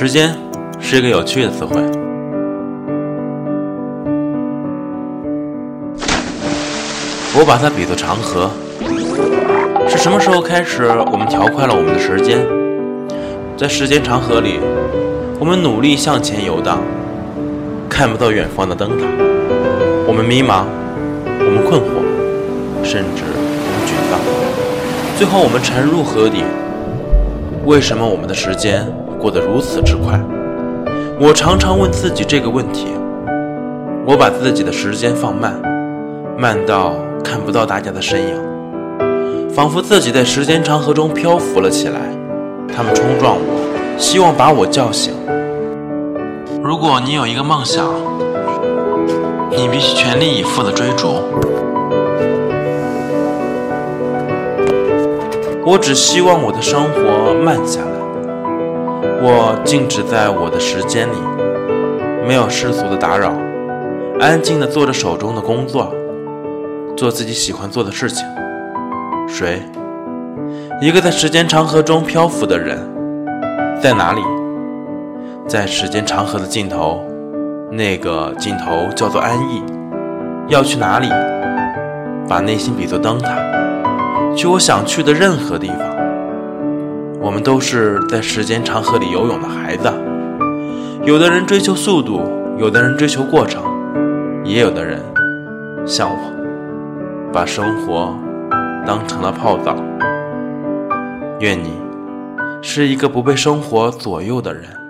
时间是一个有趣的词汇。我把它比作长河。是什么时候开始，我们调快了我们的时间？在时间长河里，我们努力向前游荡，看不到远方的灯塔。我们迷茫，我们困惑，甚至我们沮丧。最后，我们沉入河底。为什么我们的时间过得如此之快？我常常问自己这个问题。我把自己的时间放慢，慢到看不到大家的身影，仿佛自己在时间长河中漂浮了起来。他们冲撞我，希望把我叫醒。如果你有一个梦想，你必须全力以赴的追逐。我只希望我的生活慢下来，我静止在我的时间里，没有世俗的打扰，安静的做着手中的工作，做自己喜欢做的事情。谁？一个在时间长河中漂浮的人，在哪里？在时间长河的尽头，那个尽头叫做安逸。要去哪里？把内心比作灯塔。去我想去的任何地方。我们都是在时间长河里游泳的孩子。有的人追求速度，有的人追求过程，也有的人像我，把生活当成了泡澡。愿你是一个不被生活左右的人。